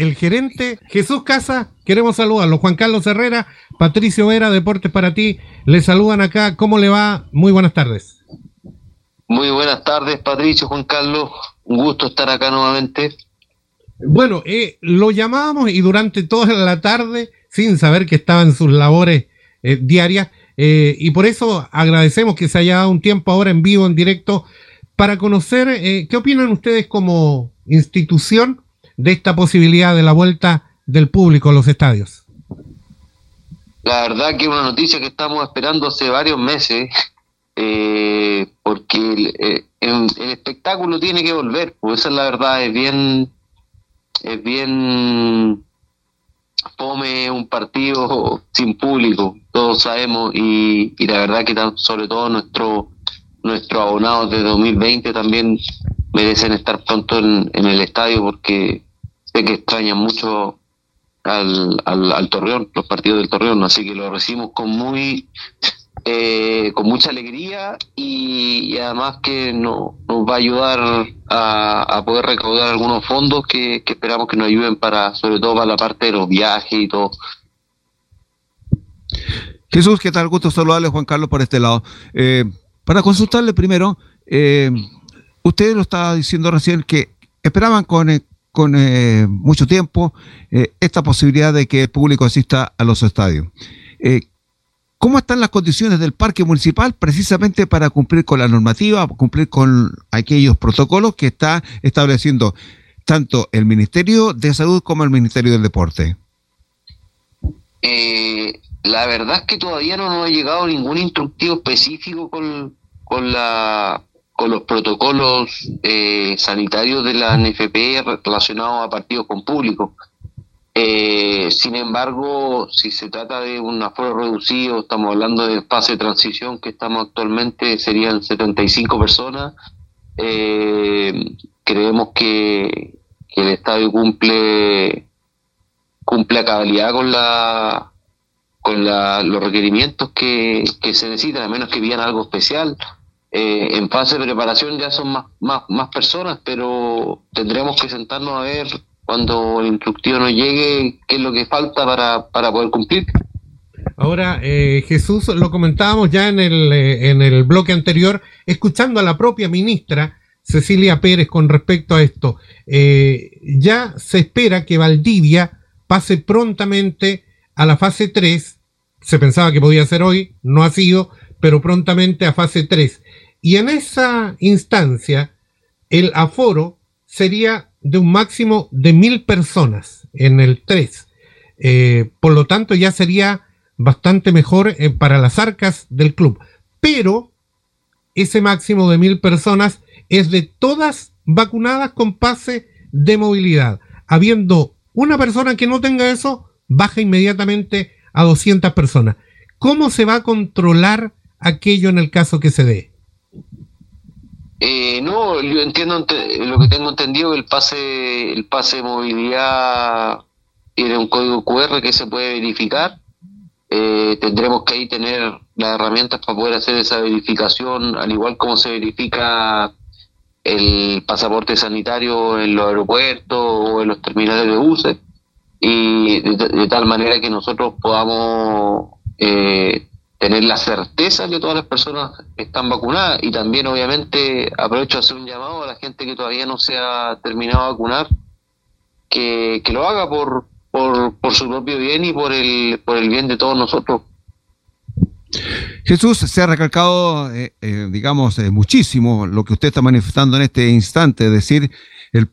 el gerente Jesús Casa. Queremos saludarlo. Juan Carlos Herrera, Patricio Vera, Deportes para ti. Le saludan acá. ¿Cómo le va? Muy buenas tardes. Muy buenas tardes, Patricio, Juan Carlos. Un gusto estar acá nuevamente. Bueno, eh, lo llamábamos y durante toda la tarde, sin saber que estaba en sus labores eh, diarias, eh, y por eso agradecemos que se haya dado un tiempo ahora en vivo, en directo, para conocer qué opinan ustedes como institución de esta posibilidad de la vuelta del público a los estadios. La verdad que es una noticia que estamos esperando hace varios meses, porque el, el, espectáculo tiene que volver, pues esa es la verdad, es bien es bien fome un partido sin público, todos sabemos, y, y la verdad que sobre todo nuestro nuestros abonados de 2020 también merecen estar pronto en el estadio porque sé que extrañan mucho al, al, al Torreón, los partidos del Torreón, así que lo recibimos con muy eh, con mucha alegría y, además que no, nos va a ayudar a, poder recaudar algunos fondos que, esperamos que nos ayuden para, sobre todo para la parte de los viajes y todo. Jesús, ¿qué tal? Gusto saludarle, Juan Carlos, por este lado. Eh, para consultarle primero, eh, usted lo estaba diciendo recién que esperaban con, con mucho tiempo esta posibilidad de que el público asista a los estadios. ¿Cómo están las condiciones del parque municipal precisamente para cumplir con la normativa, cumplir con aquellos protocolos que está estableciendo tanto el Ministerio de Salud como el Ministerio del Deporte? Eh, la verdad es que todavía no nos ha llegado ningún instructivo específico con, con, la, con los protocolos eh, sanitarios de la NFP relacionados a partidos con público. Eh, sin embargo, si se trata de un aforo reducido, estamos hablando de fase de transición que estamos actualmente, serían 75 personas. Eh, creemos que, el estadio cumple cumple a cabalidad con la con la, los requerimientos que, se necesitan, a menos que pidan algo especial. Eh, en fase de preparación ya son más, más, más personas, pero tendremos que sentarnos a ver cuando el instructivo no llegue, qué es lo que falta para, para poder cumplir. Ahora, eh, Jesús, lo comentábamos ya en el, eh, en el bloque anterior, escuchando a la propia ministra Cecilia Pérez con respecto a esto. Eh, ya se espera que Valdivia pase prontamente a la fase 3. Se pensaba que podía ser hoy, no ha sido, pero prontamente a fase 3. Y en esa instancia, el aforo sería de un máximo de mil personas en el 3. Eh, por lo tanto, ya sería bastante mejor eh, para las arcas del club. Pero ese máximo de mil personas es de todas vacunadas con pase de movilidad. Habiendo una persona que no tenga eso, baja inmediatamente a 200 personas. ¿Cómo se va a controlar aquello en el caso que se dé? Eh, no, yo entiendo lo que tengo entendido el pase el pase de movilidad tiene un código QR que se puede verificar. Eh, tendremos que ahí tener las herramientas para poder hacer esa verificación, al igual como se verifica el pasaporte sanitario en los aeropuertos o en los terminales de buses, y de, tal manera que nosotros podamos eh, tener la certeza que todas las personas están vacunadas y también obviamente aprovecho hacer un llamado a la gente que todavía no se ha terminado de vacunar que, lo haga por, por, su propio bien y por el, por el bien de todos nosotros. Jesús, se ha recalcado, eh, eh, digamos, eh, muchísimo lo que usted está manifestando en este instante, es decir, el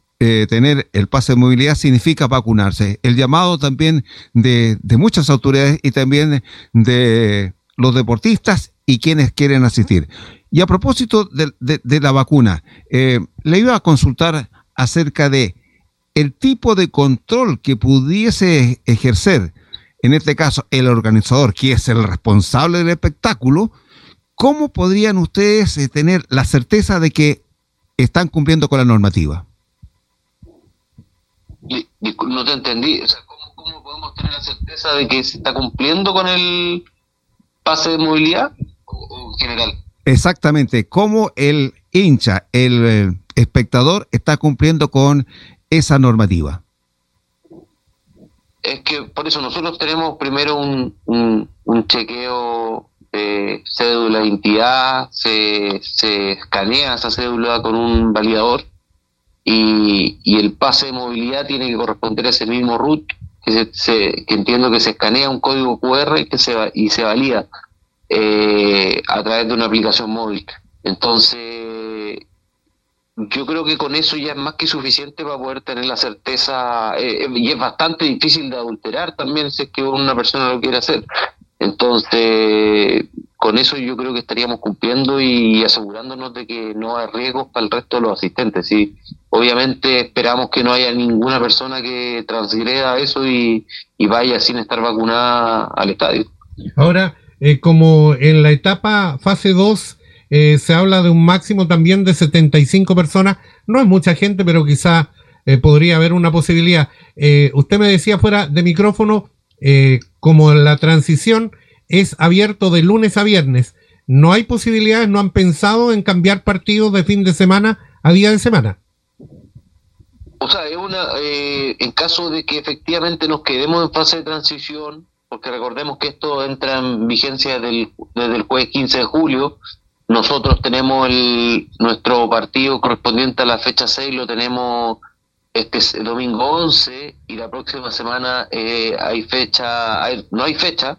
tener el pase de movilidad significa vacunarse. El llamado también de, de muchas autoridades y también de los deportistas y quienes quieren asistir. Y a propósito de, la vacuna, eh, le iba a consultar acerca de el tipo de control que pudiese ejercer, en este caso, el organizador, que es el responsable del espectáculo, ¿cómo podrían ustedes eh, tener la certeza de que están cumpliendo con la normativa? No te entendí. ¿cómo, ¿Cómo podemos tener la certeza de que se está cumpliendo con el pase de movilidad en general? Exactamente, cómo el hincha, el, espectador está cumpliendo con esa normativa. es que por eso nosotros tenemos primero un, un, chequeo de cédula de identidad, se, se escanea esa cédula con un validador y, y, el pase de movilidad tiene que corresponder a ese mismo root que, se, que entiendo que se escanea un código QR que se, y se valida eh, a través de una aplicación móvil. Entonces, yo creo que con eso ya es más que suficiente para poder tener la certeza, eh, eh, y es bastante difícil de adulterar también si es que una persona lo quiere hacer. Entonces, con eso yo creo que estaríamos cumpliendo y asegurándonos de que no hay riesgos para el resto de los asistentes. Y obviamente esperamos que no haya ninguna persona que transgreda eso y, vaya sin estar vacunada al estadio. Ahora, eh, como en la etapa fase 2 eh, se habla de un máximo también de 75 personas, no es mucha gente, pero quizá eh, podría haber una posibilidad. usted me decía fuera de micrófono, como la transición es abierto de lunes a viernes. ¿No hay posibilidades, no han pensado en cambiar partidos de fin de semana a día de semana? O sea, es una, eh, en caso de que efectivamente nos quedemos en fase de transición, porque recordemos que esto entra en vigencia desde el jueves 15 de julio, nosotros tenemos el, nuestro partido correspondiente a la fecha 6, lo tenemos este domingo 11 y la próxima semana eh, hay fecha, no hay fecha,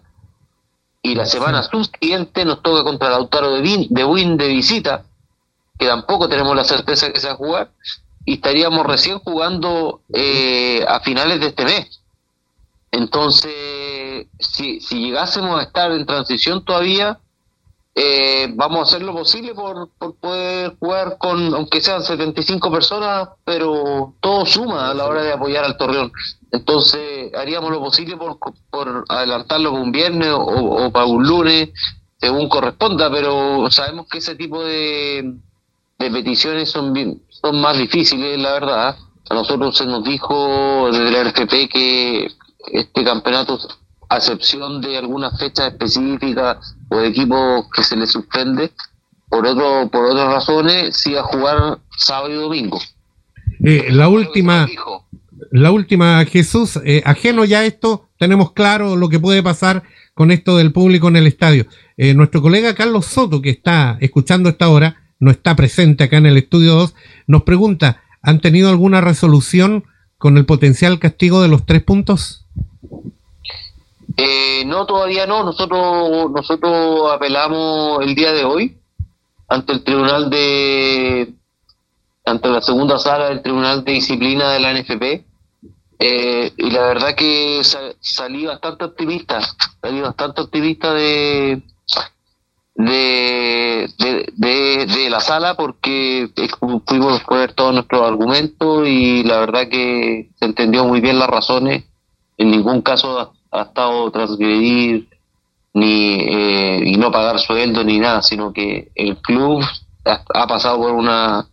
y la semana subsiguiente nos toca contra Lautaro de, Win, de Win de visita, que tampoco tenemos la certeza que se va a jugar, y estaríamos recién jugando eh, a finales de este mes. Entonces, si, si llegásemos a estar en transición todavía, eh, vamos a hacer lo posible por, poder jugar con, aunque sean 75 personas, pero todo suma a la hora de apoyar al Torreón. Entonces, haríamos lo posible por, por adelantarlo para un viernes o, para un lunes, según corresponda, pero sabemos que ese tipo de, de peticiones son, son más difíciles, la verdad. A nosotros se nos dijo desde la RFP que este campeonato a excepción de algunas fechas específicas o de equipos que se les suspende, por otro, por otras razones, sí a jugar sábado y domingo. Eh, la última, la última, Jesús, eh, ajeno ya a esto, tenemos claro lo que puede pasar con esto del público en el estadio. Eh, nuestro colega Carlos Soto, que está escuchando esta hora, no está presente acá en el estudio 2, nos pregunta, ¿han tenido alguna resolución con el potencial castigo de los tres puntos? Eh, no, todavía no. Nosotros nosotros apelamos el día de hoy ante el tribunal de ante la segunda sala del tribunal de disciplina de la NFP eh, y la verdad que salí bastante optimista, salí bastante optimista de de, de, de, la sala porque pudimos poner todos nuestros argumentos y la verdad que se entendió muy bien las razones. En ningún caso ha estado transgredir ni eh, y no pagar sueldo ni nada, sino que el club ha, pasado por una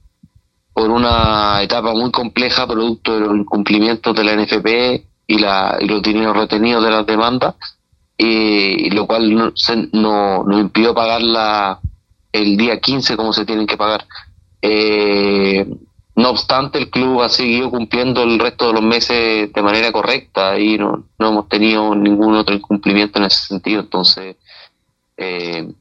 por una etapa muy compleja producto de los incumplimientos de la NFP y, la, y los dineros retenidos de las demandas, y, lo cual no, no, no impidió pagarla el día 15 como se tienen que pagar. Eh, no obstante, el club ha seguido cumpliendo el resto de los meses de manera correcta y no, no hemos tenido ningún otro incumplimiento en ese sentido. Entonces, eh,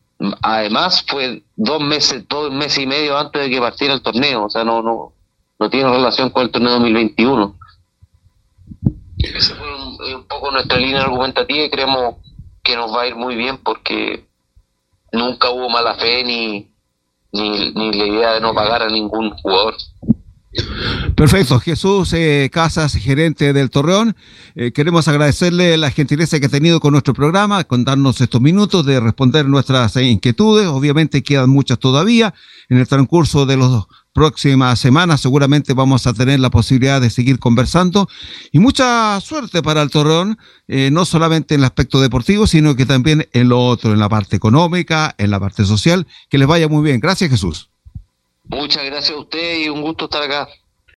además fue dos meses, dos meses y medio antes de que partiera el torneo, o sea, no, no, no tiene relación con el torneo 2021. Esa fue un, poco nuestra línea argumentativa y creemos que nos va a ir muy bien porque nunca hubo mala fe ni, ni, ni la idea de no pagar a ningún jugador. Perfecto, Jesús eh, Casas, gerente del Torreón. Eh, queremos agradecerle la gentileza que ha tenido con nuestro programa, con darnos estos minutos de responder nuestras inquietudes. Obviamente quedan muchas todavía. En el transcurso de las próximas semanas seguramente vamos a tener la posibilidad de seguir conversando. Y mucha suerte para el Torreón, eh, no solamente en el aspecto deportivo, sino que también en lo otro, en la parte económica, en la parte social. Que les vaya muy bien. Gracias, Jesús. Muchas gracias a usted y un gusto estar acá.